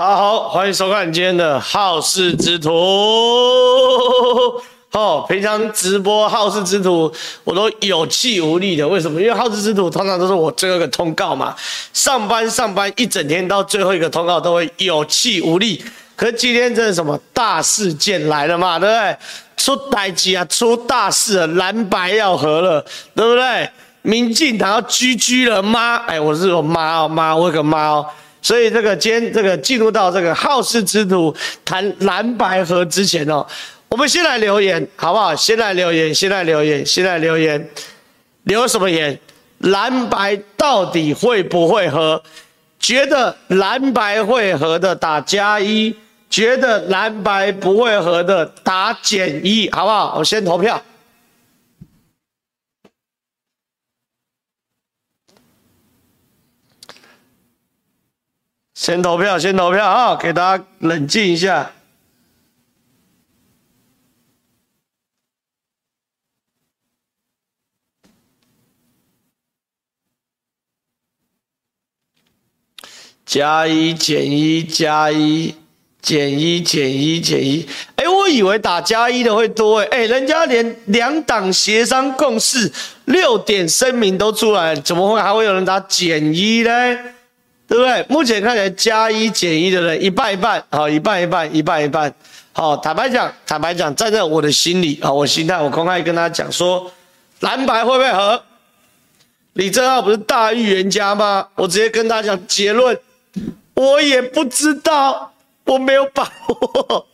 大家好，欢迎收看今天的好事之徒。哦，平常直播好事之徒，我都有气无力的。为什么？因为好事之徒通常都是我最后一个通告嘛。上班上班一整天到最后一个通告都会有气无力。可是今天这是什么大事件来了嘛？对不对？出代志啊，出大事了，蓝白要合了，对不对？民进党要 GG 了吗？哎，我是我妈哦，妈，我个妈哦。所以这个今天这个进入到这个好事之徒谈蓝白合之前哦，我们先来留言好不好？先来留言，先来留言，先来留言，留什么言？蓝白到底会不会合？觉得蓝白会合的打加一，觉得蓝白不会合的打减一，好不好？我先投票。先投票，先投票啊！给大家冷静一下。加一减一加一减一减一减一，哎，我以为打加一的会多哎，哎，人家连两党协商共识六点声明都出来，怎么会还会有人打减一呢？对不对？目前看起来加一减一的人一半一半，好，一半一半，一半一半。好，坦白讲，坦白讲，站在我的心里啊，我心态，我公开跟他讲说，蓝白会不会合？李正浩不是大预言家吗？我直接跟他讲结论，我也不知道，我没有把握，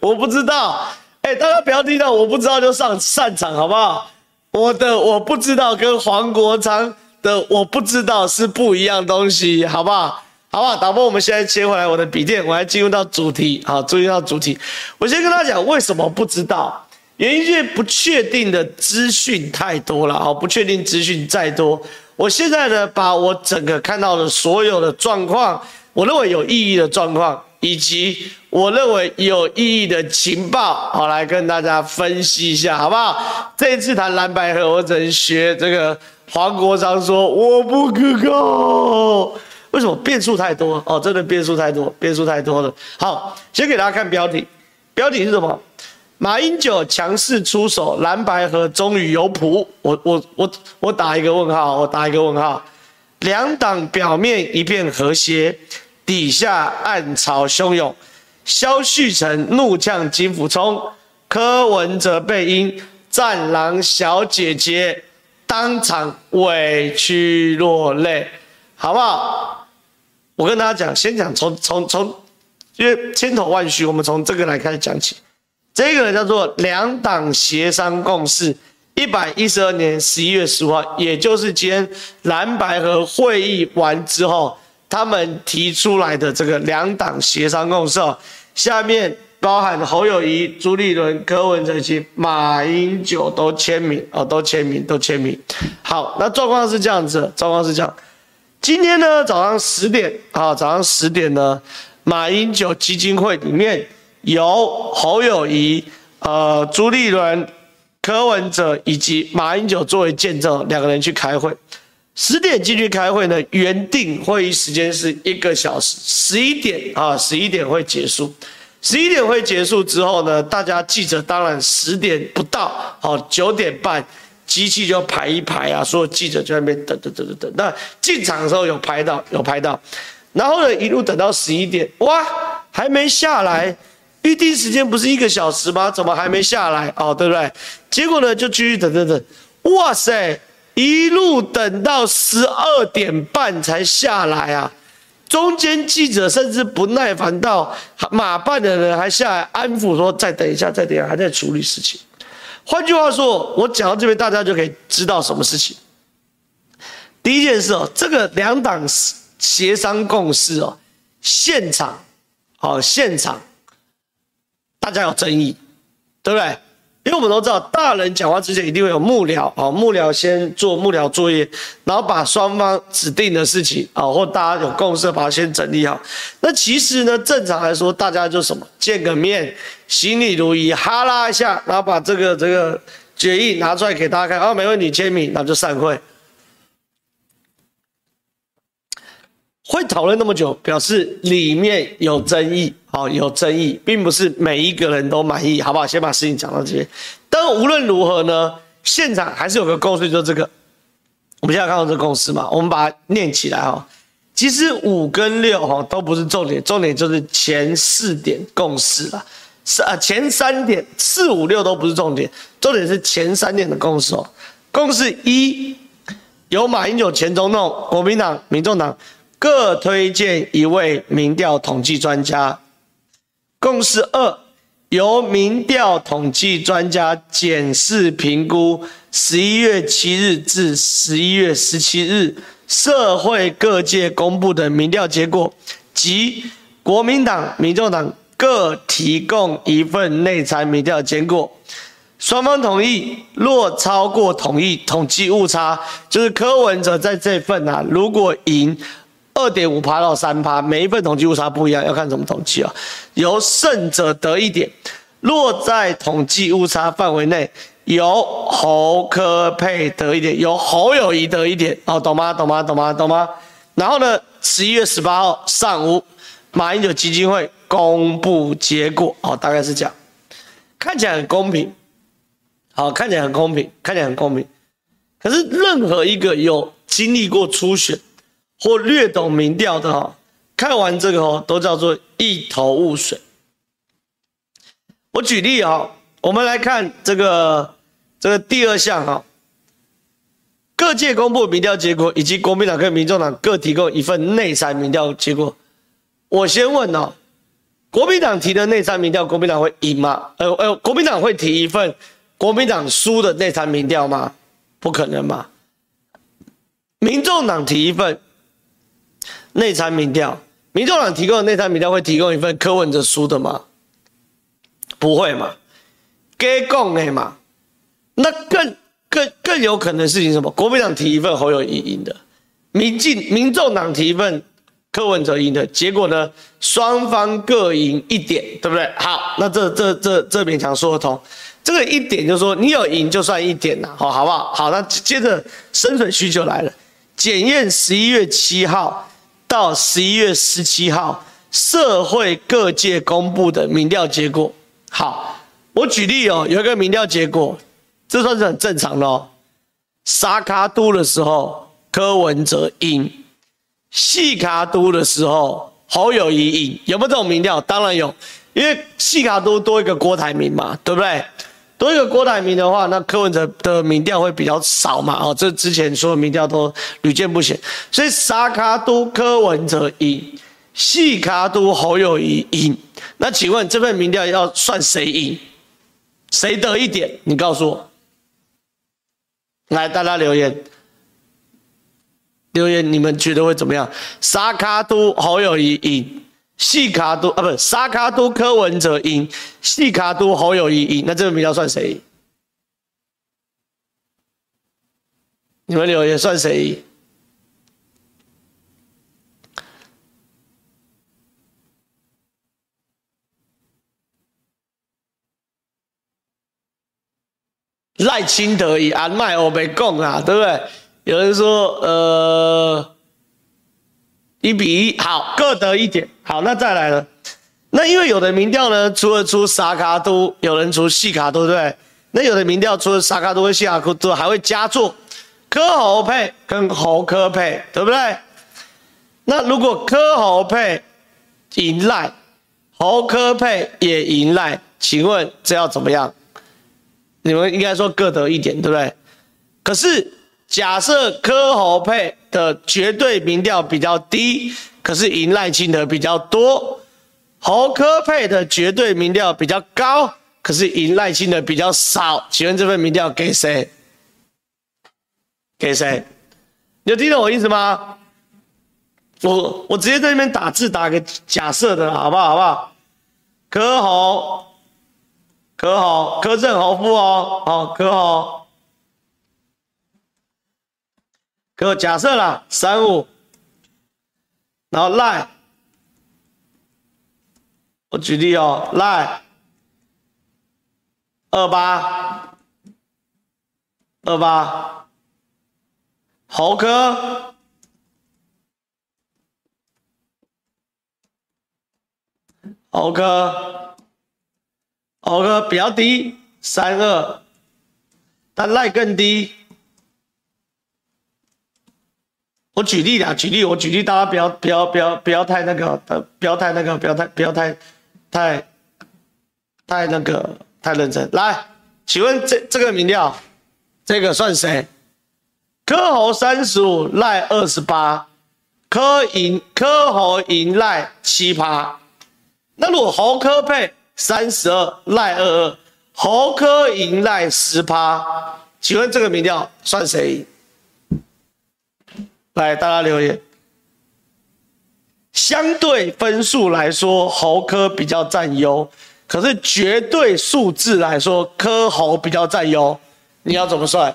我不知道。哎，大家不要听到我不知道就上擅场，好不好？我的我不知道跟黄国昌。的我不知道是不一样东西，好不好？好不好？导播，我们现在切回来我的笔电，我来进入到主题。好，注意到主题。我先跟大家讲为什么不知道，原因是不确定的资讯太多了。好，不确定资讯再多，我现在呢，把我整个看到的所有的状况，我认为有意义的状况，以及我认为有意义的情报，好，来跟大家分析一下，好不好？这一次谈蓝白合，我只能学这个。黄国昌说：“我不可靠，为什么变数太多？哦，真的变数太多，变数太多了。好，先给大家看标题，标题是什么？马英九强势出手，蓝白合终于有谱。我我我我打一个问号，我打一个问号。两党表面一片和谐，底下暗潮汹涌。萧旭岑怒呛金溥聪，柯文哲背阴战狼小姐姐。”当场委屈落泪，好不好？我跟大家讲，先讲从从从，因为千头万绪，我们从这个来开始讲起。这个叫做两党协商共识，一百一十二年十一月十五号，也就是今天蓝白合会议完之后，他们提出来的这个两党协商共识，下面。包含侯友宜、朱立伦、柯文哲及马英九都签名哦，都签名，都签名。好，那状况是这样子，状况是这样。今天呢，早上十点啊，早上十点呢，马英九基金会里面有侯友宜、呃朱立伦、柯文哲以及马英九作为见证，两个人去开会。十点进去开会呢，原定会议时间是一个小时，十一点啊，十一点会结束。十一点会结束之后呢，大家记者当然十点不到，好九点半机器就排一排啊，所有记者就在那边等等等等等。那进场的时候有拍到，有拍到，然后呢一路等到十一点，哇，还没下来，预定时间不是一个小时吗？怎么还没下来？哦，对不对？结果呢就继续等等等，哇塞，一路等到十二点半才下来啊！中间记者甚至不耐烦到马办的人还下来安抚说：“再等一下，再等一下，还在处理事情。”换句话说，我讲到这边，大家就可以知道什么事情。第一件事哦，这个两党协商共识哦，现场，哦，现场，大家有争议，对不对？因为我们都知道，大人讲话之前一定会有幕僚啊，幕僚先做幕僚作业，然后把双方指定的事情啊，或大家有共识，把它先整理好。那其实呢，正常来说，大家就什么见个面，行礼如仪，哈拉一下，然后把这个这个决议拿出来给大家看，啊，没问题，签名，那就散会。会讨论那么久，表示里面有争议，好，有争议，并不是每一个人都满意，好不好？先把事情讲到这边。但无论如何呢，现场还是有个共识，就这个。我们现在看到这个共识嘛，我们把它念起来哈。其实五跟六哈都不是重点，重点就是前四点共识了。是啊，前三点四五六都不是重点，重点是前三点的共识哦。共识一，由马英九前总统、国民党、民众党。各推荐一位民调统计专家。共识二，由民调统计专家检视评估十一月七日至十一月十七日社会各界公布的民调结果，及国民党、民众党各提供一份内参民调结果。双方同意，若超过同意，统计误差就是柯文哲在这份啊，如果赢。二点五趴到三趴，每一份统计误差不一样，要看怎么统计啊。由胜者得一点，落在统计误差范围内，由侯柯配得一点，由侯友谊得一点。哦，懂吗？懂吗？懂吗？懂吗？然后呢，十一月十八号上午，马英九基金会公布结果。哦，大概是这样，看起来很公平。好，看起来很公平，看起来很公平。可是任何一个有经历过初选。或略懂民调的哈，看完这个哦，都叫做一头雾水。我举例啊，我们来看这个这个第二项哈，各界公布民调结果，以及国民党跟民众党各提供一份内参民调结果。我先问哦，国民党提的内参民调，国民党会赢吗？呃呃，国民党会提一份国民党输的内参民调吗？不可能嘛。民众党提一份。内参民调，民众党提供的内参民调会提供一份柯文哲输的吗？不会嘛，给共的嘛。那更更更有可能事情什么？国民党提一份侯友宜赢的，民进民众党提一份柯文哲赢的，结果呢，双方各赢一点，对不对？好，那这这这这勉强说得通。这个一点就是说你有赢就算一点呐，好，好不好？好，那接着生存需求来了，检验十一月七号。到十一月十七号，社会各界公布的民调结果。好，我举例哦，有一个民调结果，这算是很正常的哦。沙卡都的时候，柯文哲赢；细卡都的时候，侯友宜赢。有没有这种民调？当然有，因为细卡都多一个郭台铭嘛，对不对？多一个郭台铭的话，那柯文哲的民调会比较少嘛？哦，这之前所有民调都屡见不鲜，所以沙卡都柯文哲赢，细卡都侯友宜赢。那请问这份民调要算谁赢？谁得一点？你告诉我。来，大家留言，留言，你们觉得会怎么样？沙卡都侯友宜赢。细卡都啊，不是沙卡都柯文哲赢，细卡都侯友宜赢，那这个民调算谁？你们留言算谁？赖清德赢，安麦我没讲啊，对不对？有人说，呃。一比一，好，各得一点。好，那再来了。那因为有的民调呢，除了出沙卡都，有人出细卡都，对不对？那有的民调除了沙卡都和细卡都，还会加做科侯配跟侯科配，对不对？那如果科侯配赢赖，侯科配也赢赖，请问这要怎么样？你们应该说各得一点，对不对？可是。假设柯侯配的绝对民调比较低，可是赢赖清德比较多；侯柯配的绝对民调比较高，可是赢赖清德比较少。请问这份民调给谁？给谁？你有听懂我意思吗？我我直接在那边打字打个假设的，好不好？好不好？柯侯，柯侯，柯正侯副哦，好，柯侯。哥假设啦，三五，然后赖，我举例哦，赖二八二八，猴哥，猴哥，猴哥比较低，三二，但赖更低。我举例啦，举例，我举例，大家不要不要不要不要太那个，不要太那个，不要太不要太太太那个太认真。来，请问这这个民调，这个算谁？柯侯三十五，赖二十八，柯赢柯侯赢赖七趴。那如果侯科配三十二，赖二二，侯科赢赖十趴，请问这个民调算谁？来，大家留言。相对分数来说，侯柯比较占优，可是绝对数字来说，柯侯比较占优。你要怎么算？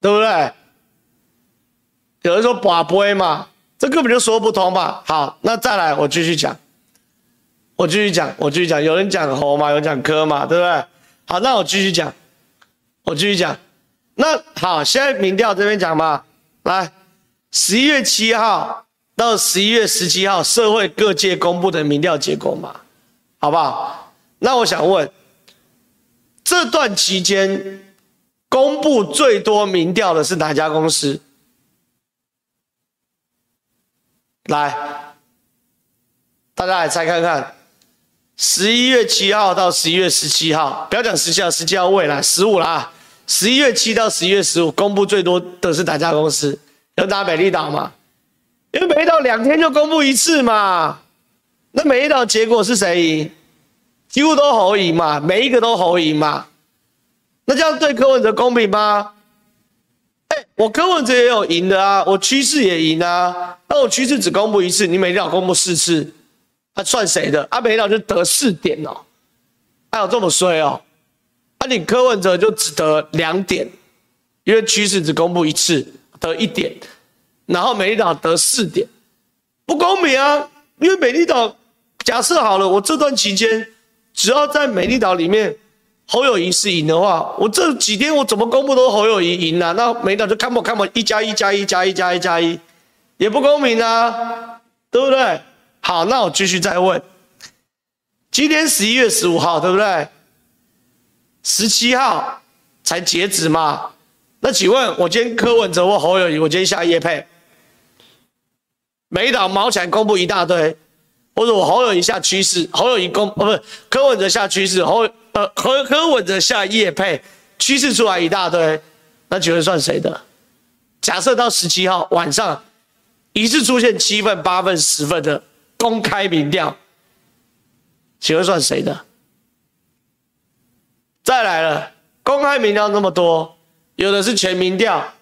对不对？有人说跋杯嘛，这根本就说不通吧。好，那再来，我继续讲，我继续讲，我继续讲。有人讲侯嘛，有人讲科嘛，对不对？好，那我继续讲，我继续讲。那好，现在民调这边讲嘛，来，十一月七号到十一月十七号，社会各界公布的民调结果嘛，好不好？那我想问，这段期间公布最多民调的是哪家公司？来，大家来猜看看，十一月七号到十一月十七号，不要讲十七号，十七号未来十五了啊。十一月七到十一月十五，公布最多的是哪家公司？有打美丽岛吗？因为美丽岛两天就公布一次嘛。那美丽岛结果是谁赢？几乎都侯赢嘛，每一个都侯赢嘛。那这样对柯文哲公平吗？哎、我柯文哲也有赢的啊，我趋势也赢啊。那我趋势只公布一次，你美丽岛公布四次，他算谁的？啊，美丽岛就得四点哦，还有这么衰哦。那、你柯文哲就只得两点，因为趋势只公布一次，得一点，然后美丽岛得四点，不公平啊！因为美丽岛假设好了，我这段期间只要在美丽岛里面侯友宜是赢的话，我这几天我怎么公布都侯友宜赢啊，那美丽岛就看不看不一加一加一加一加一加一，也不公平啊，对不对？好，那我继续再问，今天十一月十五号，对不对？十七号才截止嘛？那请问，我今天柯文哲或侯友宜，我今天下夜配，美丽岛毛起来公布一大堆，或者我侯友宜下趋势，侯友宜公哦不是柯文哲下趋势，侯呃柯柯文哲下夜配，趋势出来一大堆，那请问算谁的？假设到十七号晚上，一次出现七份、八份、十份的公开民调，请问算谁的？再来了，公开民调那么多，有的是全民调，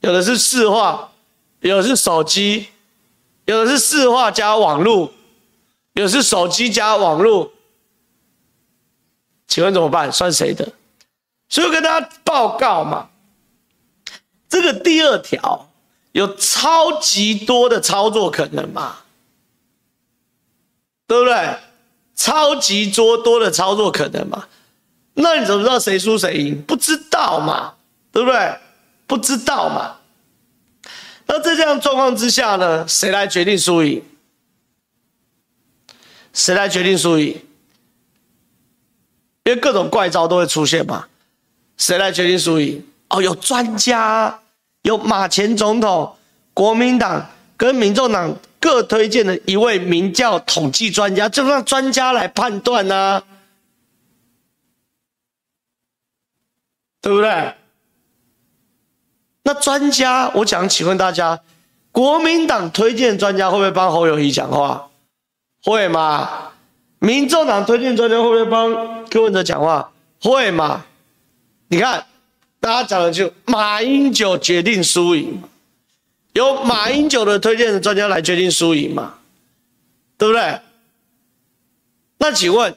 有的是市话，有的是手机，有的是市话加网络，有的是手机加网络，请问怎么办？算谁的？所以我跟大家报告嘛，这个第二条有超级多的操作可能嘛，对不对？超级多多的操作可能嘛。那你怎么知道谁输谁赢？不知道嘛，对不对？不知道嘛。那在这样状况之下呢，谁来决定输赢？谁来决定输赢？因为各种怪招都会出现嘛。谁来决定输赢？哦，有专家，有马前总统、国民党跟民众党各推荐的一位名叫统计专家，就让专家来判断呢、啊。对不对？那专家，我想请问大家，国民党推荐专家会不会帮侯友谊讲话？会吗？民众党推荐专家会不会帮柯文哲讲话？会吗？你看，大家讲的就马英九决定输赢，由马英九的推荐专家来决定输赢嘛？对不对？那请问，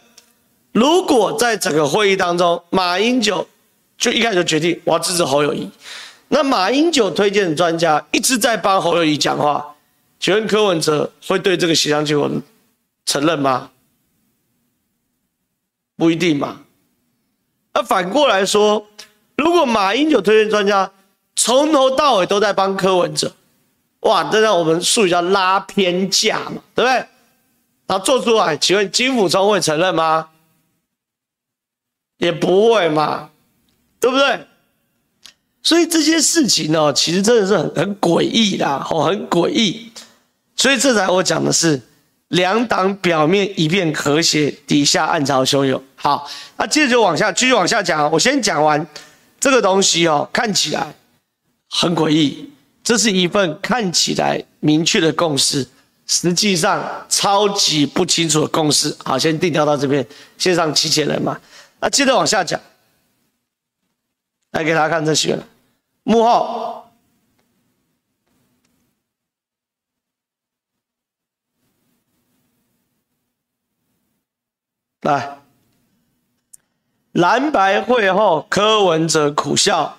如果在整个会议当中，马英九就一开始就决定我要支持侯友宜，那马英九推荐的专家一直在帮侯友宜讲话，请问柯文哲会对这个协商结果承认吗？不一定嘛。那反过来说，如果马英九推荐专家从头到尾都在帮柯文哲，哇，这让我们术语叫拉偏架嘛，对不对？然后做出来，请问金溥聪会承认吗？也不会嘛，对不对？所以这些事情呢，其实真的是很很诡异的，哦，很诡异。所以这才我讲的是，两党表面一片和谐，底下暗潮汹涌。好，那接着就往下，继续往下讲。我先讲完这个东西哦，看起来很诡异。这是一份看起来明确的共识，实际上超级不清楚的共识。好，先定调到这边，线上七千人嘛。那接着往下讲，来给大家看这些。幕后，来，蓝白会后，柯文哲苦笑，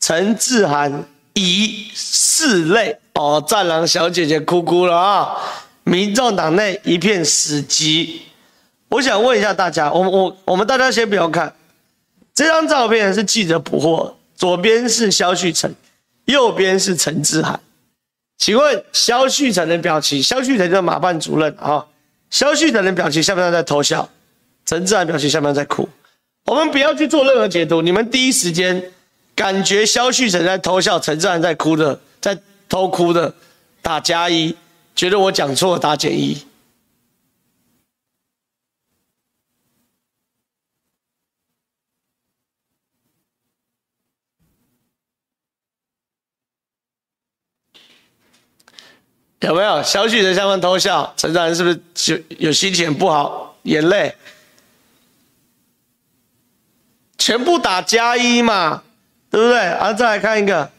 陈志涵疑拭泪哦，战狼小姐姐哭哭了啊！民众党内一片死寂。我想问一下大家，我我我们大家先不要看这张照片，是记者捕获。左边是萧旭岑，右边是陈志涵。请问萧旭岑的表情，萧旭岑就是马办主任啊。萧旭岑的表情像不像在偷笑？陈志涵表情像不像在哭？我们不要去做任何解读，你们第一时间感觉萧旭岑在偷笑，陈志涵在哭的，在偷哭的，打加一，觉得我讲错打减一。有没有小许的下方偷笑？陈展是不是就有心情不好？眼泪全部打加一嘛，对不对？啊，再来看一个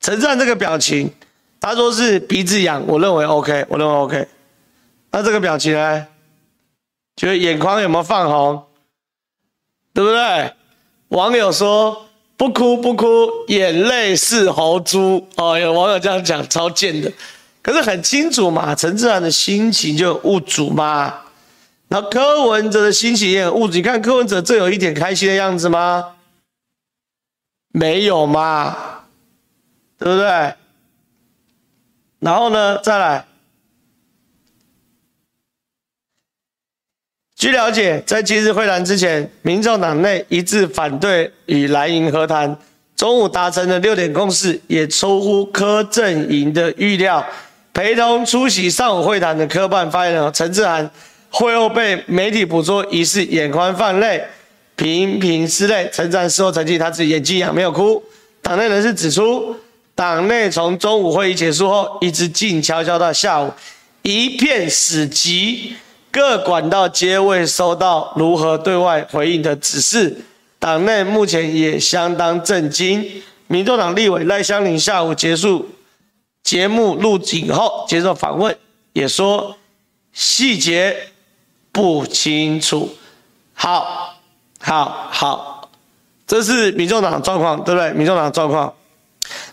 陈展这个表情，他说是鼻子痒，我认为 OK，我认为 OK。那这个表情呢？觉得眼眶有没有泛红？对不对？网友说。不哭不哭，眼泪是猴猪哦。有网友这样讲，超贱的。可是很清楚嘛，陈智菡的心情就有物主嘛。然后柯文哲的心情也很物主。你看柯文哲这有一点开心的样子吗？没有嘛，对不对？然后呢，再来。据了解，在今日会谈之前，民众党内一致反对与蓝营和谈，中午达成的六点共识也出乎柯阵营的预料。陪同出席上午会谈的科办发言人陈志涵，会后被媒体捕捉疑似眼眶泛泪，频频拭泪。陈智菡事后澄清，他自己眼睛痒，没有哭。党内人士指出，党内从中午会议结束后，一直静悄悄到下午，一片死寂。各管道皆未收到如何对外回应的指示，党内目前也相当震惊。民众党立委赖香伶下午结束节目录影后接受访问，也说细节不清楚。好，好，好，这是民众党状况，对不对？民众党状况。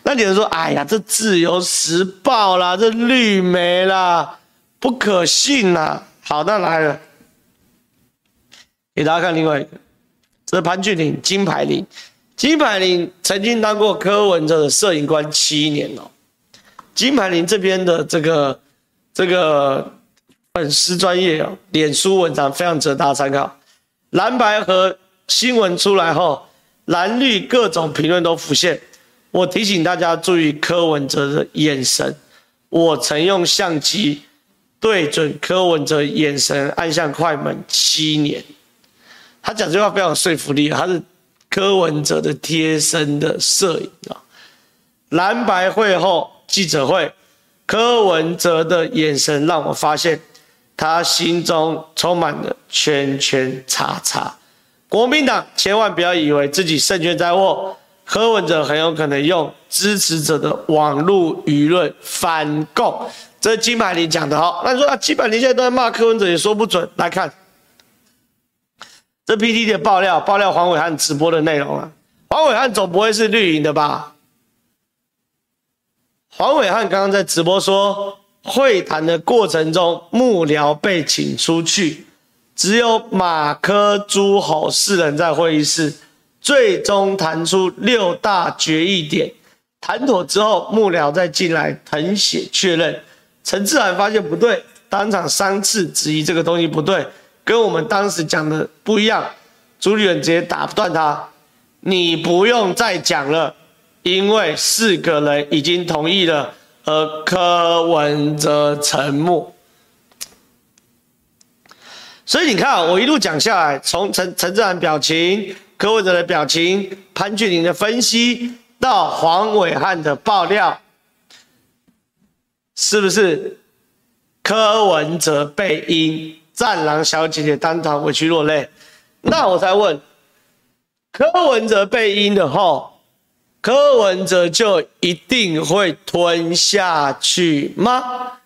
那有人说：“哎呀，这自由时报啦，这绿媒啦，不可信呐。”好，的来了，给大家看另外一个，这是潘俊麟，金牌麟，金牌麟曾经当过柯文哲的摄影官七年哦。金牌麟这边的这个这个粉丝专业哦，脸书文章非常值得大家参考。蓝白和新闻出来后，蓝绿各种评论都浮现。我提醒大家注意柯文哲的眼神，我曾用相机。对准柯文哲眼神，按下快门七年。他讲这句话非常有说服力，他是柯文哲的贴身的摄影啊。蓝白会后记者会，柯文哲的眼神让我发现，他心中充满了圈圈叉叉。国民党千万不要以为自己胜券在握，柯文哲很有可能用支持者的网络舆论反共。这金百林讲的哈，那你说啊，金百林现在都在骂柯文哲，也说不准。来看这 PTT 的爆料，爆料黄伟汉直播的内容啊。黄伟汉总不会是绿营的吧？黄伟汉刚刚在直播说，会谈的过程中幕僚被请出去，只有马科诸侯四人在会议室，最终谈出六大决议点，谈妥之后，幕僚再进来誊写确认。陈智菡发现不对，当场三次质疑这个东西不对，跟我们当时讲的不一样。朱立伦直接打断他：“你不用再讲了，因为四个人已经同意了。”而柯文哲沉默。所以你看，我一路讲下来，从陈陈智菡表情、柯文哲的表情、潘俊麟的分析，到黄伟汉的爆料，是不是柯文哲被阴，战狼小姐姐当场委屈落泪？那我才问，柯文哲被阴的后，柯文哲就一定会吞下去吗？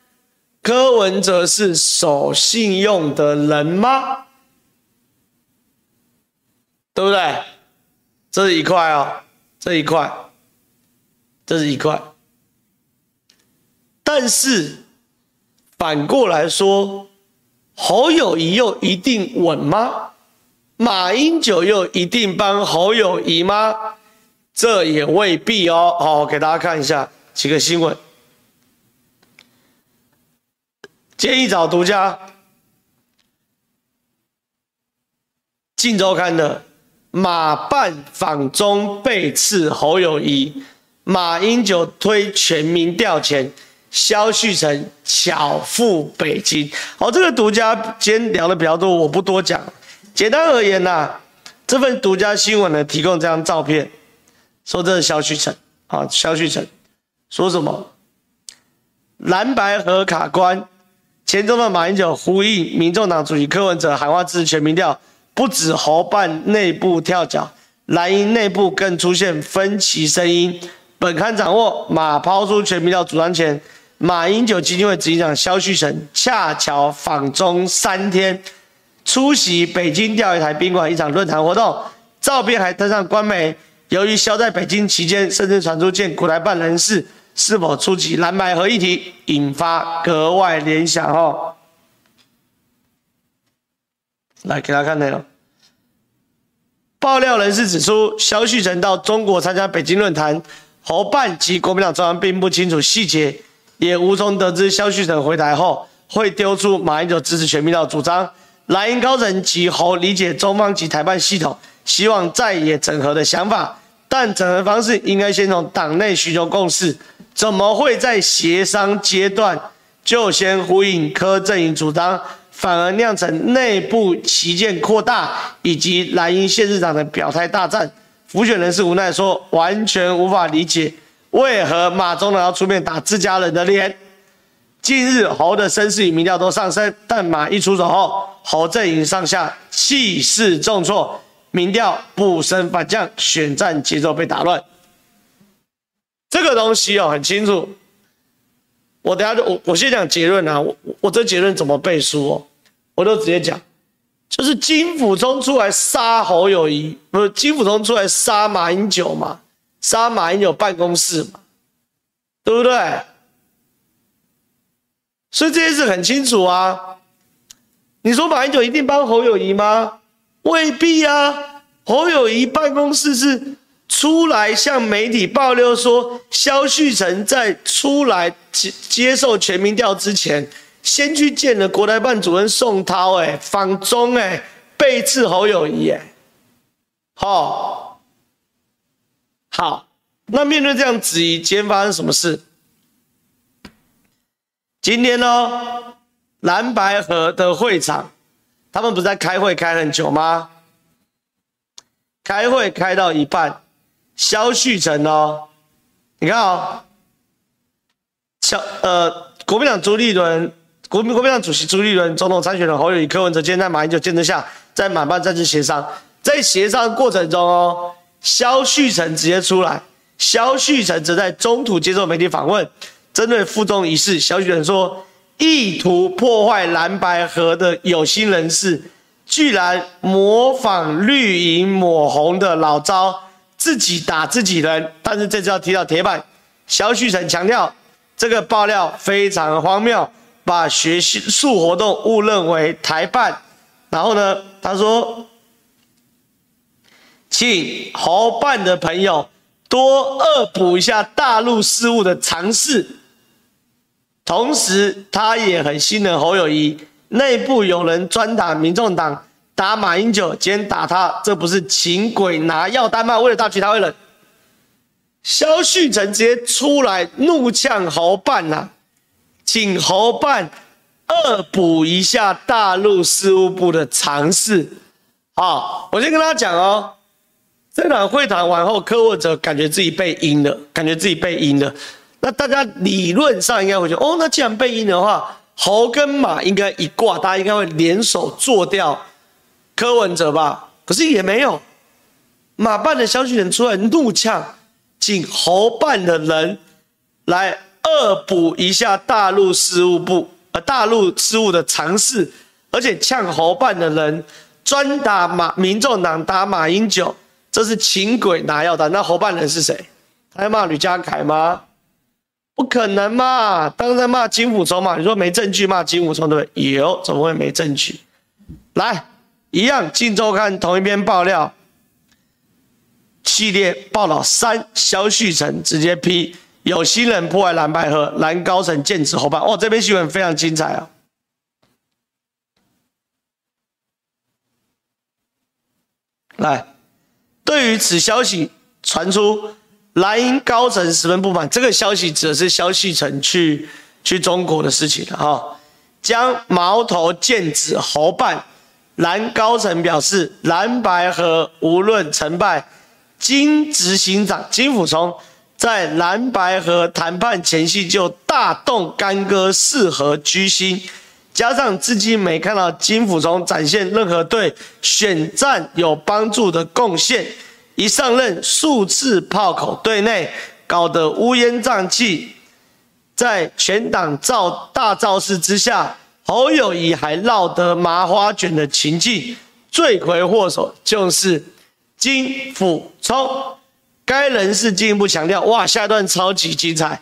柯文哲是守信用的人吗？对不对？这是一块哦，这一块，这是一块。但是反过来说，侯友宜又一定稳吗？马英九又一定帮侯友宜吗？这也未必哦。好，给大家看一下几个新闻。今天一早独家，《镜周刊》的马办访中背刺侯友宜，马英九推全民调前，萧旭成巧赴北京。好，这个独家今天聊的比较多，我不多讲。简单而言呐、啊，这份独家新闻呢，提供这张照片，说这是萧旭成啊，萧旭成说什么？蓝白合卡关。前总统马英九呼应民众党主席柯文哲喊话支持全民调，不止侯办内部跳脚，蓝营内部更出现分歧声音。本刊掌握马抛出全民调主张前，马英九基金会执行长萧旭成恰巧访中三天，出席北京钓鱼台宾馆一场论坛活动，照片还登上官媒。由于萧在北京期间，甚至传出见古台办人士。是否出席蓝白合议题，引发格外联想哦。来给大家看内容。爆料人士指出，萧旭成到中国参加北京论坛，侯办及国民党中央并不清楚细节，也无从得知萧旭岑回台后会丢出马英九支持全民的主张。蓝营高层及侯理解中方及台办系统希望再野整合的想法，但整合方式应该先从党内寻求共识。怎么会在协商阶段就先呼应柯阵营主张，反而酿成内部歧见扩大，以及蓝营县市长的表态大战？辅选人士无奈说，完全无法理解为何马总统要出面打自家人的脸。近日侯的声势与民调都上升，但马一出手后，侯阵营上下气势重挫，民调不升反降，选战节奏被打乱。这个东西哦很清楚，我等下就我我先讲结论啊，我我这结论怎么背书哦，我都直接讲，就是金溥聪出来杀侯友谊，不是金溥聪出来杀马英九嘛，杀马英九办公室嘛，对不对？所以这件事很清楚啊，你说马英九一定帮侯友宜吗？未必啊，侯友宜办公室是。出来向媒体爆料说，萧旭岑在出来接接受全民调之前，先去见了国台办主任宋涛，哎，访中，哎，背刺侯友宜，哎，好，好，那面对这样质疑，今天发生什么事？今天呢，蓝白河的会场，他们不是在开会开很久吗？开会开到一半。萧旭岑哦，你看哦，萧呃，国民党朱立伦，国民国民党主席朱立伦，总统参选人侯友、柯文哲，今天在马英九见证下，在马办再次协商，在协商过程中哦，萧旭晨直接出来，萧旭晨则在中途接受媒体访问，针对附中一事，萧旭晨说，意图破坏蓝白合的有心人士，居然模仿绿营抹红的老招。自己打自己人，但是这次要提到铁板。萧旭晨强调，这个爆料非常荒谬，把学术活动误认为台办。然后呢，他说，请侯办的朋友多恶补一下大陆事务的常识，同时他也很信任侯友宜，内部有人专打民众党，打马英九，今天打他，这不是请鬼拿药单吗？为了大局他会忍。萧旭成直接出来怒呛侯办呐、请侯办恶补一下大陆事务部的常识。好，我先跟大家讲哦。这场会谈完后，柯文哲感觉自己被阴了，感觉自己被阴了。那大家理论上应该会觉得，哦，那既然被阴的话，侯跟马应该一挂，大家应该会联手做掉柯文哲吧？可是也没有，马办的消息人出来怒呛，请侯办的人来恶补一下大陆事务部，呃，大陆事务的常识，而且呛侯办的人专打马民众党打马英九。这是请鬼拿药单，那侯办人是谁？他在骂吕家凯吗？不可能嘛！当然骂金溥聪嘛？你说没证据骂金溥聪对不对？有，怎么会没证据？来，一样，《镜周刊》同一篇爆料系列报道三，萧旭岑直接批有心人破坏蓝白合，蓝高层剑指侯办。哦，这篇新闻非常精彩啊！来。对于此消息传出，蓝营高层十分不满。这个消息指的是萧旭岑去去中国的事情了哈，将矛头剑指侯办。蓝高层表示，蓝白合无论成败，金执行长金溥聪在蓝白合谈判前夕就大动干戈，四合居心。加上至今没看到金溥聪展现任何对选战有帮助的贡献，一上任数次炮口对内，搞得乌烟瘴气，在全党造大造势之下，侯友谊还落得麻花卷的情境，罪魁祸首就是金溥聪。该人士进一步强调，哇，下一段超级精彩。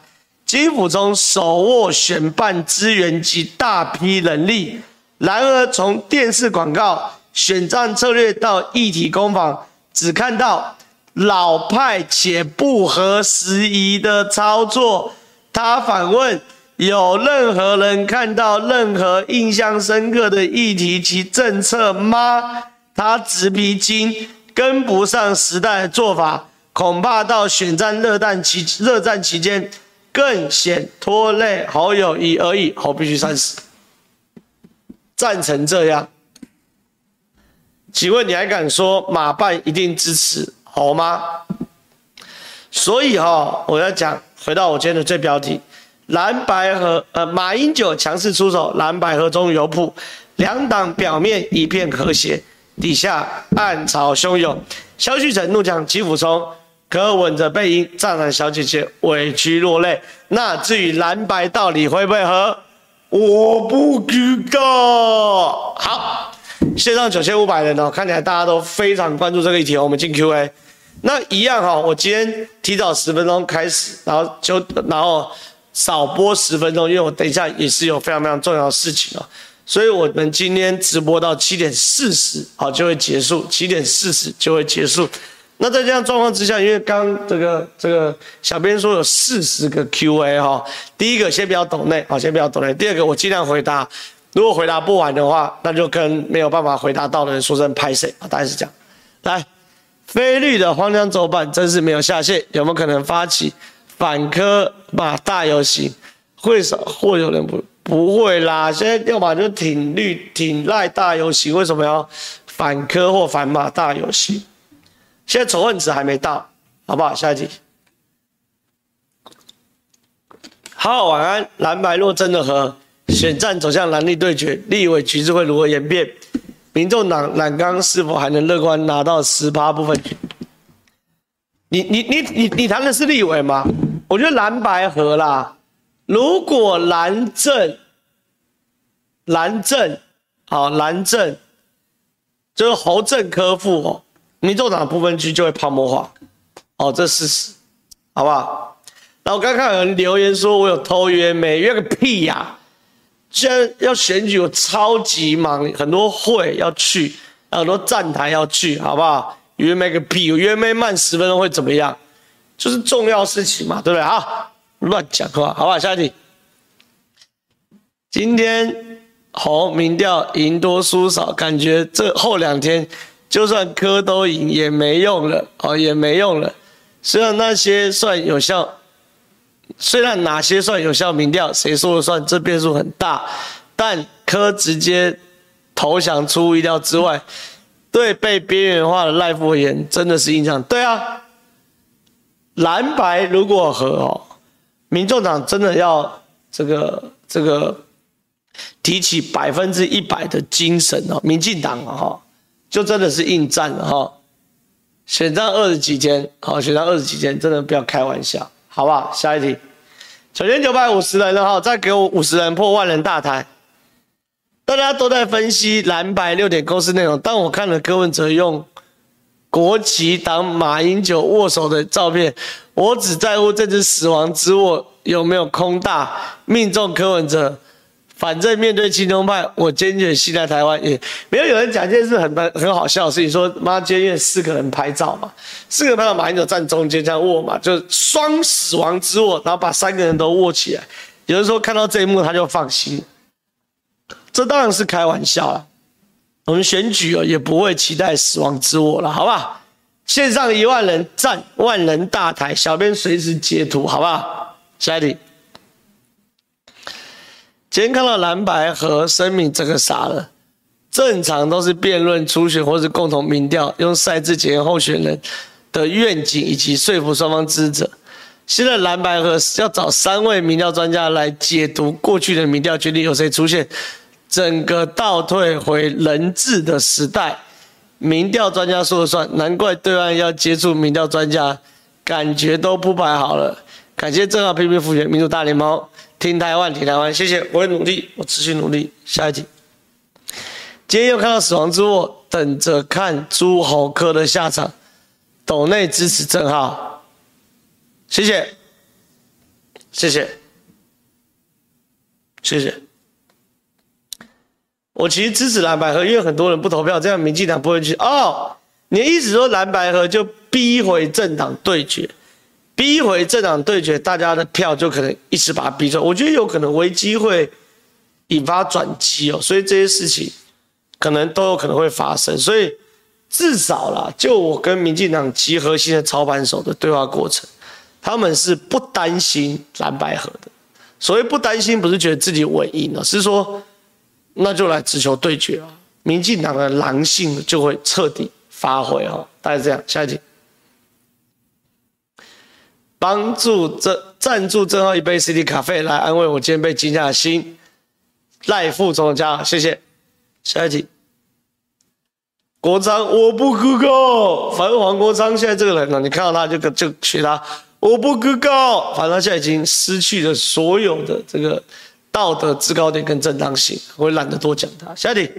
金溥聪手握选办资源及大批人力，然而从电视广告、选战策略到议题攻防，只看到老派且不合时宜的操作。他反问：有任何人看到任何印象深刻的议题及政策吗？他直批金跟不上时代的做法，恐怕到选战热战期热战期间。更显拖累好友宜而已，好必须三思。战成这样，请问你还敢说马办一定支持好吗？所以哈，我要讲，回到我今天的最标题：蓝白合，呃，马英九强势出手，蓝白合终于有谱，两党表面一片和谐，底下暗潮汹涌。萧旭岑怒呛金溥聪。柯文哲被阴，战场小姐姐委屈落泪。那至于蓝白到底会不会合，我不知道。好，线上九千五百人哦，看起来大家都非常关注这个议题。我们进 Q&A。那一样哈，我今天提早十分钟开始，然后就然后少播十分钟，因为我等一下也是有非常非常重要的事情哦。所以我们今天直播到七点四十，好就会结束，七点四十就会结束。那在这样状况之下，因为刚这个这个小编说有四十个 Q&A 哈，第一个先不要抖内，好，先不要抖内。第二个我尽量回答，如果回答不完的话，那就跟没有办法回答到的人说声拍谢啊，大概是这样。来，菲律的荒腔走板真是没有下限，有没有可能发起反科马大游行？会少或有人不不会啦，现在要么就挺绿挺赖大游行，为什么要反科或反马大游行？现在仇恨值还没到，好不好？下一题。好好晚安。蓝白若真的和选战走向蓝绿对决，立委局势会如何演变？民众党蓝刚是否还能乐观拿到十八部分？你你你你你谈的是立委吗？我觉得蓝白合啦。如果蓝正蓝正好蓝正就是侯正科副哦。民众党部分区就会泡沫化，哦，这事实，好不好？然后我刚看有人留言说我有偷约没约个屁呀、啊！现在要选举，我超级忙，很多会要去，很多站台要去，好不好？约没个屁，约没慢十分钟会怎么样？就是重要事情嘛，对不对？啊，乱讲话，好不好？下一题，今天侯民调赢多输少，感觉这后两天就算柯都赢也没用了哦，也没用了。虽然那些算有效，虽然哪些算有效民调，谁说了算，这变数很大。但柯直接投降出乎意料之外，对被边缘化的赖富而言，真的是印象。对啊，蓝白如果和哦，民众党真的要这个这个提起百分之一百的精神哦，民进党哈，就真的是应战了哈。选战二十几天，好，选战二十几天，真的不要开玩笑，好不好？下一题，九千九百五十人了哈，再给我五十人破万人大台。大家都在分析蓝白六点共识内容，但我看了柯文哲用国旗挡马英九握手的照片，我只在乎这只死亡之握有没有空大，命中柯文哲。反正面对亲中派，我坚决信赖台湾。也没有有人讲一件事很很好笑的事情，说妈监狱四个人拍照嘛，四个人拍照，马英九站中间这样握嘛，就双死亡之握，然后把三个人都握起来。有人说看到这一幕他就放心。这当然是开玩笑了，我们选举也不会期待死亡之握了，好不好？线上一万人赞万人大台，小编随时截图，好不好？下一题。今天看到蓝白和声明，这个傻了。正常都是辩论、初选或是共同民调，用赛制检验候选人的愿景以及说服双方支持者。现在蓝白和要找三位民调专家来解读过去的民调，决定有谁出现。整个倒退回人治的时代，民调专家说了算，难怪对岸要接触民调专家，感觉都铺排好了。感谢正浩批评复选民主大联盟，听台湾，听台湾，谢谢，我会努力，我持续努力。下一集，今天又看到死亡之握，等着看诸侯科的下场。斗内支持正浩，谢谢，谢谢，谢谢。我其实支持蓝白合，因为很多人不投票，这样民进党不会去。哦，你的意思说蓝白合就逼回政党对决，逼回政党对决，大家的票就可能一直把它逼走。我觉得有可能危机会引发转机哦，所以这些事情可能都有可能会发生。所以至少啦，就我跟民进党极核心的操盘手的对话过程，他们是不担心蓝白合的。所谓不担心，不是觉得自己稳赢了，是说。那就来只求对决啊！民进党的狼性就会彻底发挥哦，大概这样。下一题，帮助这赞助正浩一杯 CD 咖啡来安慰我今天被惊吓的心。赖副总统加谢谢。下一题，国昌我不可靠，反正黄国昌现在这个人呢，你看到他就就学他，我不可靠，反正他现在已经失去了所有的这个。道德制高点跟正当性，我也懒得多讲他。下一题，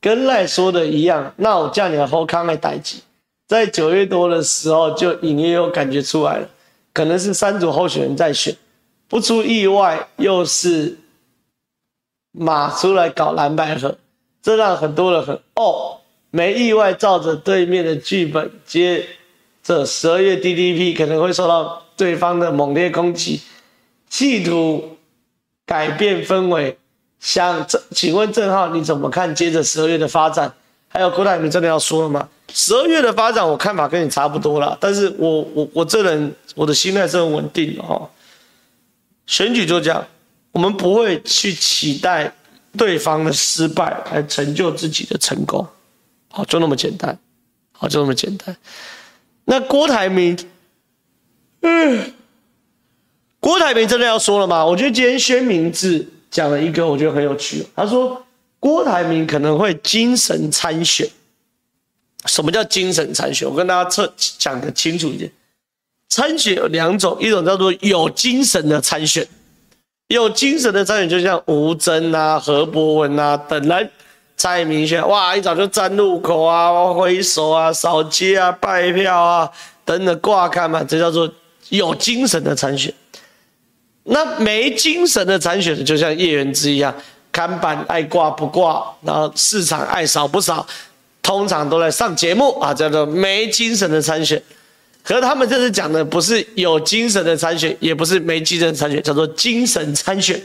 跟赖说的一样，那我叫你来后康的代志，在九月多的时候就隐约有感觉出来了，可能是三组候选人在选，不出意外又是马出来搞蓝白合，这让很多人很哦，没意外，照着对面的剧本，接着十二月 DDP 可能会受到对方的猛烈攻击。企图改变氛围，想这，请问郑浩你怎么看？接着十二月的发展，还有郭台铭真的要说了吗？十二月的发展，我看法跟你差不多啦。但是我我我这人我的心态是很稳定的哈。选举就这样，我们不会去期待对方的失败来成就自己的成功，好，就那么简单，好，就那么简单。那郭台铭，嗯。郭台铭真的要说了吗？我觉得今天宣明志讲了一个，我觉得很有趣。他说郭台铭可能会精神参选。什么叫精神参选？我跟大家测讲个清楚一点。参选有两种，一种叫做有精神的参选，有精神的参选就像吴峥啊、何博文啊等人，蔡明轩哇，一早就站路口啊、挥手啊、扫街啊、拜票啊等等挂看嘛，这叫做有精神的参选。那没精神的参选，就像叶元之一样，看板爱挂不挂，然后市场爱扫不扫，通常都来上节目啊，叫做没精神的参选。可是他们这次讲的不是有精神的参选，也不是没精神的参选，叫做精神参选。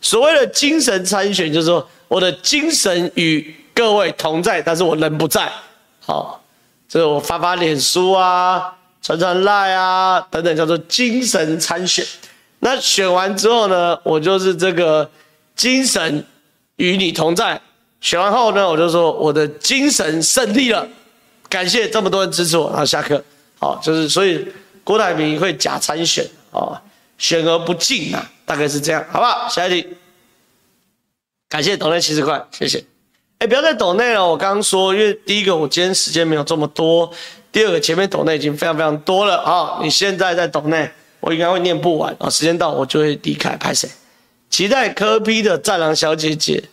所谓的精神参选，就是说我的精神与各位同在，但是我人不在。好，这是我发发脸书啊，传传赖啊等等，叫做精神参选。那选完之后呢，我就是这个精神与你同在。选完后呢，我就说我的精神胜利了，感谢这么多人支持我。然后下课，好，就是所以郭台铭会假参选啊，选而不进啊，大概是这样，好不好？下一题，感谢董内七十块，谢谢。哎，不要再抖内了，我刚刚说，因为第一个我今天时间没有这么多，第二个前面抖内已经非常非常多了啊，你现在在抖内，我应该会念不完啊，时间到我就会离开，拍谁？期待柯 P 的战狼小姐姐。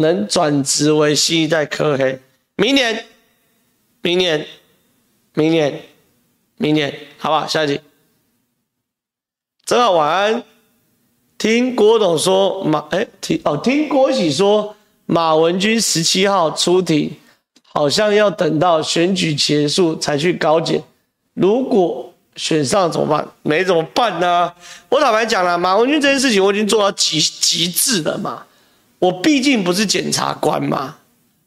能转职为新一代柯黑，明年，明年，明年，明年，好不好？下一题。正好晚安。听郭董说马，哎，听哦，听郭喜说马文君十七号出庭，好像要等到选举结束才去高检。如果选上怎么办？没怎么办呢、我坦白讲了，马文君这件事情我已经做到极极致了嘛。我毕竟不是检察官嘛，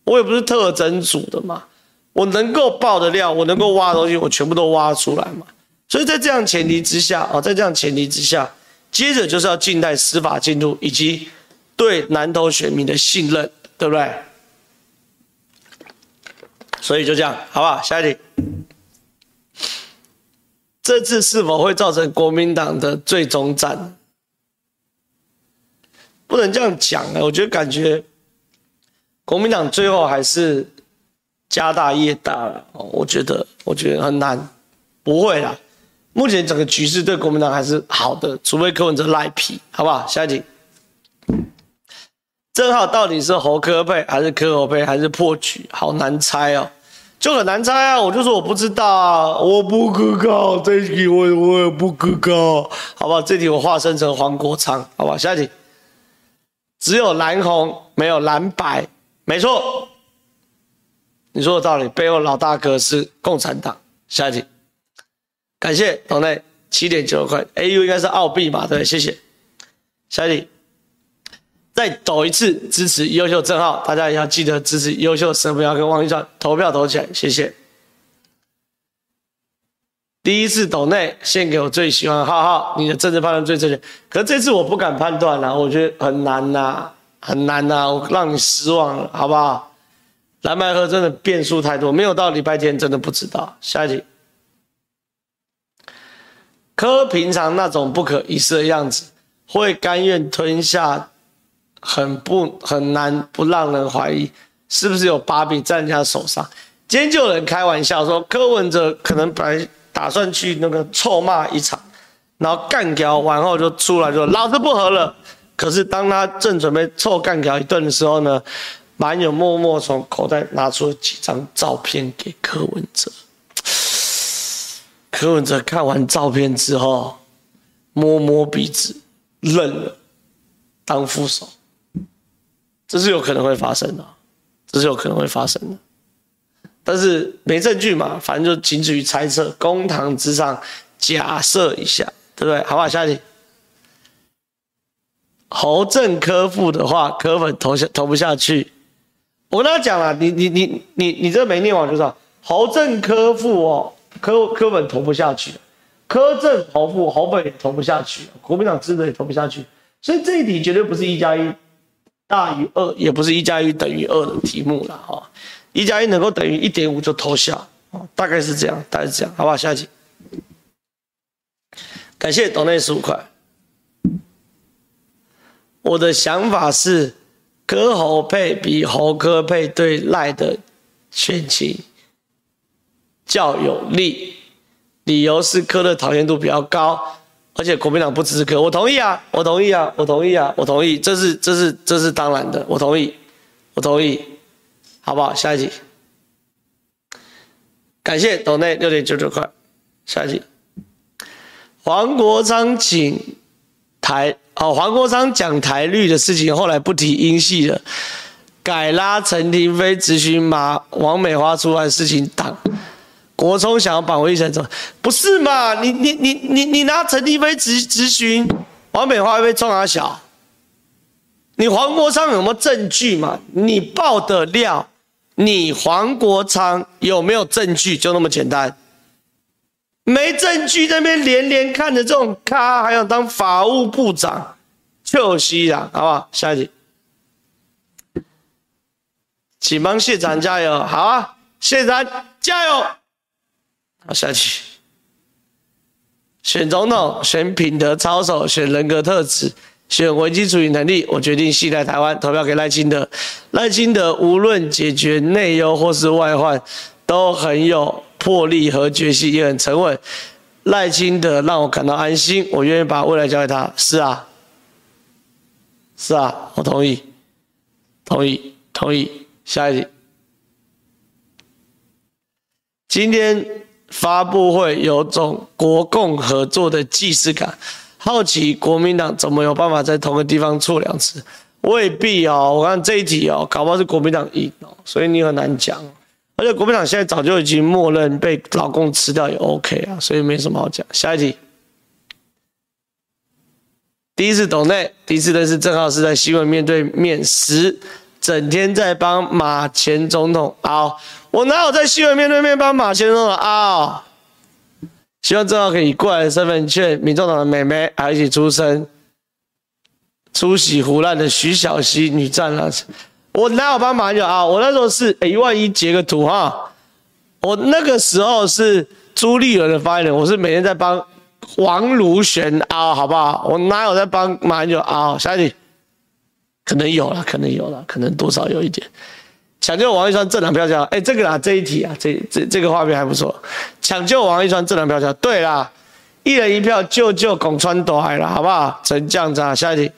我也不是特侦组的嘛，我能够爆的料，我能够挖的东西，我全部都挖出来嘛。所以在这样前提之下啊，在这样前提之下，接着就是要静待司法进度以及对南投选民的信任，对不对？所以就这样，好不好？下一题，这次是否会造成国民党的最终战？不能这样讲啊！我觉得感觉国民党最后还是家大业大了哦。我觉得，我觉得很难，不会啦。目前整个局势对国民党还是好的，除非柯文哲赖皮，好不好？下一题，正皓到底是侯科配还是柯侯配还是破局？好难猜哦，就很难猜啊！我就说我不知道啊，我不可靠，这题我我也不可靠，好不好？这题我化身成黄国昌，好不好？下一题。只有蓝红，没有蓝白，没错。你说的道理，背后老大哥是共产党。下一题，感谢董内七点九块，AU 应该是澳币吧？对，谢谢。下一题，再抖一次支持优秀正号，大家也要记得支持优秀沈文阳跟王一川，投票投起来，谢谢。第一次抖内献给我最喜欢浩浩，你的政治判断最正确。可是这次我不敢判断了，我觉得很难呐，很难呐，我让你失望了，好不好？蓝白河真的变数太多，没有到礼拜天真的不知道。下一题，柯平常那种不可一世的样子，会甘愿吞下很不很难不让人怀疑，是不是有把柄在人家手上？今天就有人开玩笑说，柯文哲可能本来。打算去那个臭骂一场，然后干掉完后就出来说老子不和了。可是当他正准备臭干掉一顿的时候呢，马英九默默从口袋拿出了几张照片给柯文哲。柯文哲看完照片之后，摸摸鼻子，认了，当副手。这是有可能会发生的，这是有可能会发生的。但是没证据嘛，反正就仅止于猜测，公堂之上假设一下，对不对？好不好？下一题，侯正柯副的话，柯粉投下投不下去。我跟他讲了，你你你你你这没念完就知道，侯正柯副哦，柯柯粉投不下去，柯正侯副侯本也投不下去，国民党支持也投不下去，所以这一题绝对不是一加一大于二，也不是一加一等于二的题目了哈。一加一能够等于一点五就投下，大概是这样，大概是这样，好不好？下一集，感谢抖内十五块。我的想法是，柯侯配比侯柯配对赖的选情较有利，理由是柯的讨厌度比较高，而且国民党不支持柯，我同意啊，我同意啊，我同意啊，我同意，这是这是这是当然的，我同意，我同意。好不好？下一题，感谢董内六点九九块。下一题，黄国昌请台哦，黄国昌讲台绿的事情，后来不提英系了，改拉陈亭妃质询马王美花出来事情挡。国聪想要绑回一层走，不是嘛？你你你你你拿陈立飞质质询，王美花会被冲他小？你黄国昌有没有证据嘛？你爆的料，你黄国昌有没有证据？就那么简单。没证据，在那边连连看着这种咖，还要当法务部长，就西了，好不好？下一题，请帮谢长加油，好啊，谢长加油。好，下一题，选总统，选品德操守，选人格特质，选危机处理能力。我决定系在台湾，投票给赖清德。赖清德无论解决内忧或是外患，都很有。魄力和决心也很沉稳，赖清德让我感到安心，我愿意把未来交给他。是啊，是啊，我同意，同意，同意。下一题，今天发布会有种国共合作的既视感，好奇国民党怎么有办法在同个地方错两次？未必哦，我看这一题哦，搞不好是国民党赢哦，所以你很难讲。而且国民党现在早就已经默认被老共吃掉也 OK 啊，所以没什么好讲。下一题，第一次抖内，第一次认识正皓是在新闻面对面时，整天在帮马前总统凹。我哪有在新闻面对面帮马前总统啊？希望正好可以过来的身份劝民众党的妹妹还一起出生，出席胡乱的徐小溪女战了。我哪有帮马英九啊？我那时候是一万一截个图哈。我那个时候是朱立伦的发言人，我是每天在帮王如玄啊，好不好？我哪有在帮马英九啊？下一题，可能有了，可能有了，可能多少有一点。抢救王一川政党票价，哎，这个啦，这一题啊，这这这个画面还不错。抢救王一川政党票价，对啦，一人一票救救拱川斗海了，好不好？陈将长，下一题。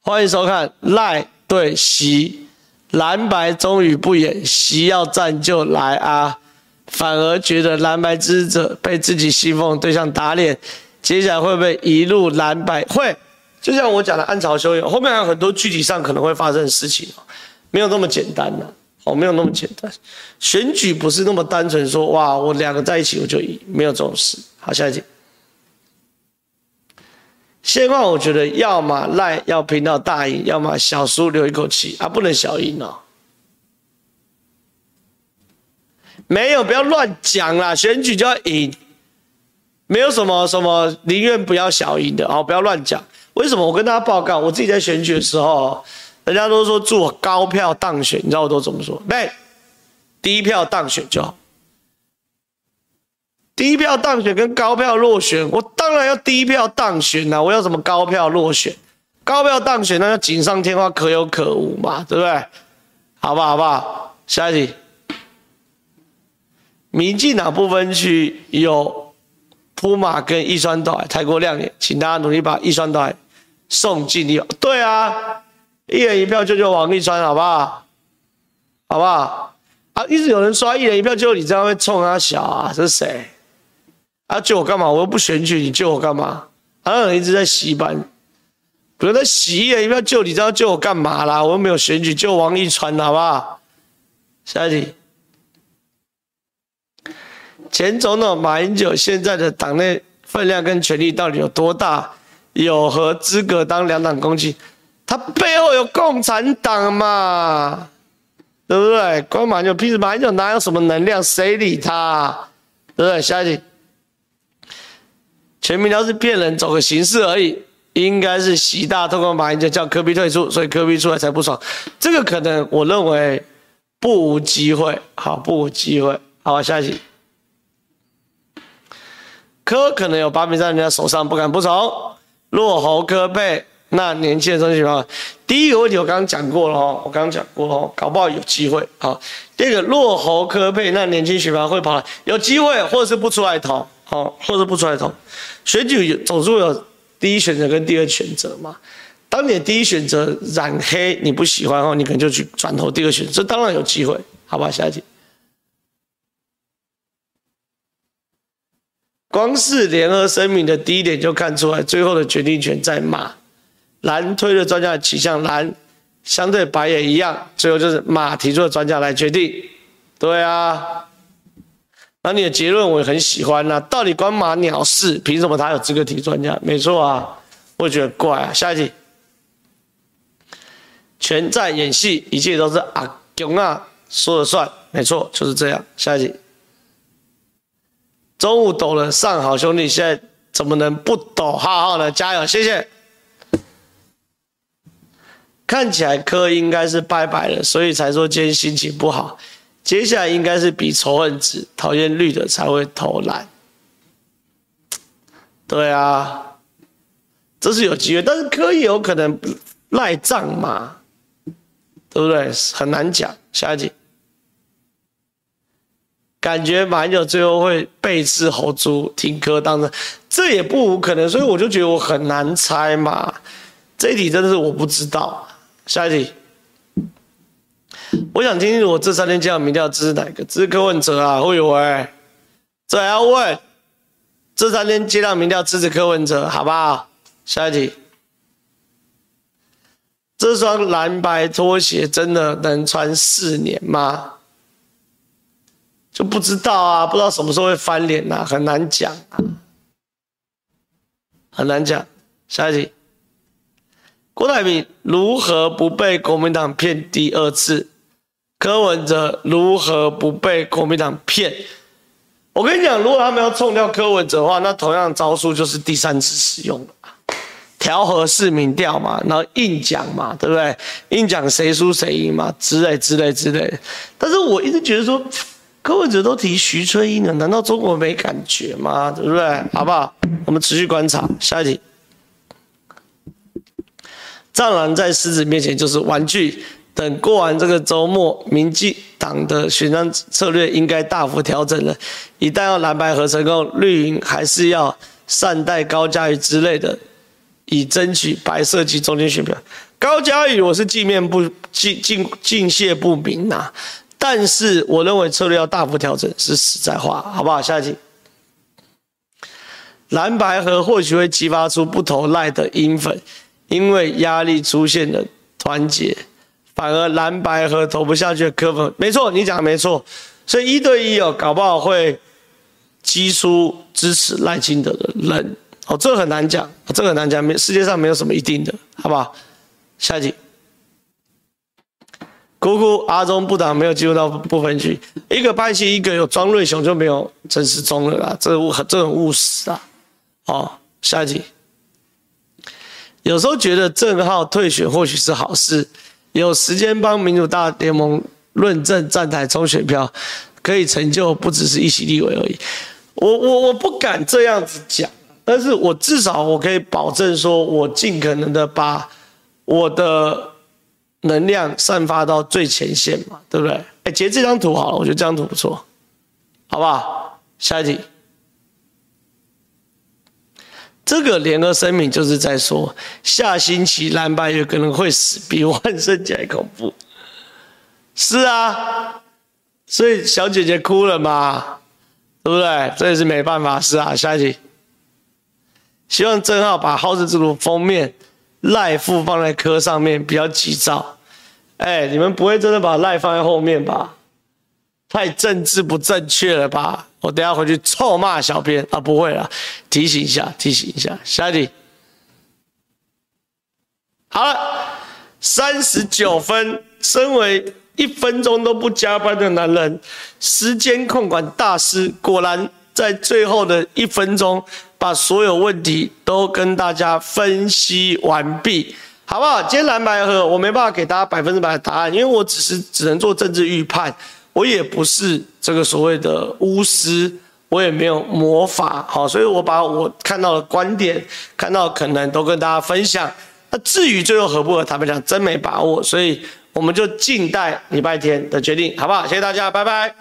欢迎收看赖对席，蓝白终于不演，习要战就来啊！反而觉得蓝白支持者被自己信奉对象打脸，接下来会不会一路蓝白？会，就像我讲的暗潮汹涌，后面还有很多具体上可能会发生的事情哦，没有那么简单的哦，没有那么简单。选举不是那么单纯说哇，我两个在一起我就赢，没有这种事。好，下一题。现况我觉得，要么赖要拼到大赢，要么小输留一口气啊，不能小赢哦。没有，不要乱讲啦，选举就要赢，没有什么什么宁愿不要小赢的哦，不要乱讲。为什么？我跟大家报告，我自己在选举的时候，人家都说祝我高票当选，你知道我都怎么说？对，低票当选就好。低票当选跟高票落选，我当然要低票当选呐！我要什么高票落选？高票当选那叫锦上添花，可有可无嘛，对不对？好不好？好不好？下一题，民进党不分区有铺马跟一川岛太过亮眼，请大家努力把一川岛送进里。对啊，一人一票救救王一川，好不好？好不好？啊，一直有人刷一人一票救你，这样会冲他小啊？这是谁？啊！救我干嘛？我又不选举，你救我干嘛？好像一直在洗版，不要再洗一人，一票救你，知道救我干嘛啦？我又没有选举，救王一川，好不好？下一题，前总统马英九现在的党内分量跟权力到底有多大？有何资格当两党公职？他背后有共产党嘛？对不对？光马英九，平时马英九哪有什么能量？谁理他？对不对？下一题。全民调是骗人，走个形式而已。应该是习大通过马英九叫柯 P 退出，所以柯 P 出来才不爽。这个可能我认为不无机会，好，不无机会。好，下一题。柯可能有把柄在人家手上，不敢不从。落侯柯配，那年轻的中间选票，第一个问题我刚刚讲过了哦，我刚刚讲过了哦，搞不好有机会。好，第二个落侯柯配，那年轻选票会跑来，有机会，或者是不出来投。好，或者不出来投，选举总是会有第一选择跟第二选择嘛。当你的第一选择染黑你不喜欢哦，你可能就去转投第二选择，这当然有机会，好吧？下一题，光是联合声明的第一点就看出来，最后的决定权在马。蓝推的专家的倾向蓝，相对白也一样，最后就是马提出的专家来决定。对啊。那你的结论我也很喜欢呐、啊，到底关马鸟事？凭什么他有资格提专家？没错啊，我觉得怪啊。下一题，全在演戏，一切都是阿公啊说了算，没错，就是这样。下一题，中午抖了上好兄弟，现在怎么能不抖浩浩呢？加油，谢谢。看起来柯应该是拜拜了，所以才说今天心情不好。接下来应该是比仇恨值，讨厌绿的才会投蓝。对啊，这是有机会，但是柯也有可能赖账嘛，对不对？很难讲。下一题，感觉马英九最后会背刺侯猪，挺柯当的，这也不无可能，所以我就觉得我很难猜嘛。这一题真的是我不知道。下一题。我想听听我这三天接到民调支持哪个？支持柯文哲啊，会有哎，这还要问？这三天接到民调支持柯文哲，好不好？下一题，这双蓝白拖鞋真的能穿四年吗？就不知道啊，不知道什么时候会翻脸呐、啊，很难讲啊，很难讲。下一题，郭台铭如何不被国民党骗第二次？柯文哲如何不被国民党骗？我跟你讲，如果他们要冲掉柯文哲的话，那同样招数就是第三次使用，调和式民调嘛，然后硬讲嘛，对不对？硬讲谁输谁赢嘛，之类之类之类的。但是我一直觉得说，柯文哲都提徐春英了，难道中国没感觉吗？对不对？好不好？我们持续观察。下一题，战狼在狮子面前就是玩具。等过完这个周末，民进党的选战策略应该大幅调整了。一旦要蓝白合成功，绿营还是要善待高嘉瑜之类的，以争取白色及中间选票。高嘉瑜我是尽面不尽尽尽谢不明呐、啊，但是我认为策略要大幅调整是实在话，好不好？下一题，蓝白合或许会激发出不投赖的英粉，因为压力出现了团结。反而蓝白合投不下去的柯粉，没错，你讲的没错，所以一对一哦，搞不好会激出支持赖清德的人哦，这很难讲，这很难讲，没世界上没有什么一定的，好不好？下一题，姑姑阿中部党没有进入到不分区，一个派系，一个有庄瑞雄就没有陈时中了啦，这务这很务实啊。哦，下一题，有时候觉得郑浩退选或许是好事。有时间帮民主大联盟论证站台冲选票，可以成就不只是一席立委而已。我我我不敢这样子讲，但是我至少我可以保证说，我尽可能的把我的能量散发到最前线嘛，对不对？哎，截这张图好了，我觉得这张图不错，好不好？下一题。这个联合声明就是在说，下星期蓝白有可能会死，比万圣节还恐怖。是啊，所以小姐姐哭了嘛，对不对？这也是没办法。是啊，下一题。希望正浩把皓事之徒封面赖副放在科上面，比较急躁。哎，你们不会真的把赖放在后面吧？太政治不正确了吧？我等下回去臭骂小编啊！不会啦，提醒一下，提醒一下。下一题，好了，三十九分。身为一分钟都不加班的男人，时间控管大师，果然在最后的一分钟，把所有问题都跟大家分析完毕，好不好？今天蓝白合，我没办法给大家百分之百的答案，因为我只是只能做政治预判。我也不是这个所谓的巫师，我也没有魔法，好，所以我把我看到的观点、看到的可能都跟大家分享。那至于最后合不合，坦白讲真没把握，所以我们就静待礼拜天的决定，好不好？谢谢大家，拜拜。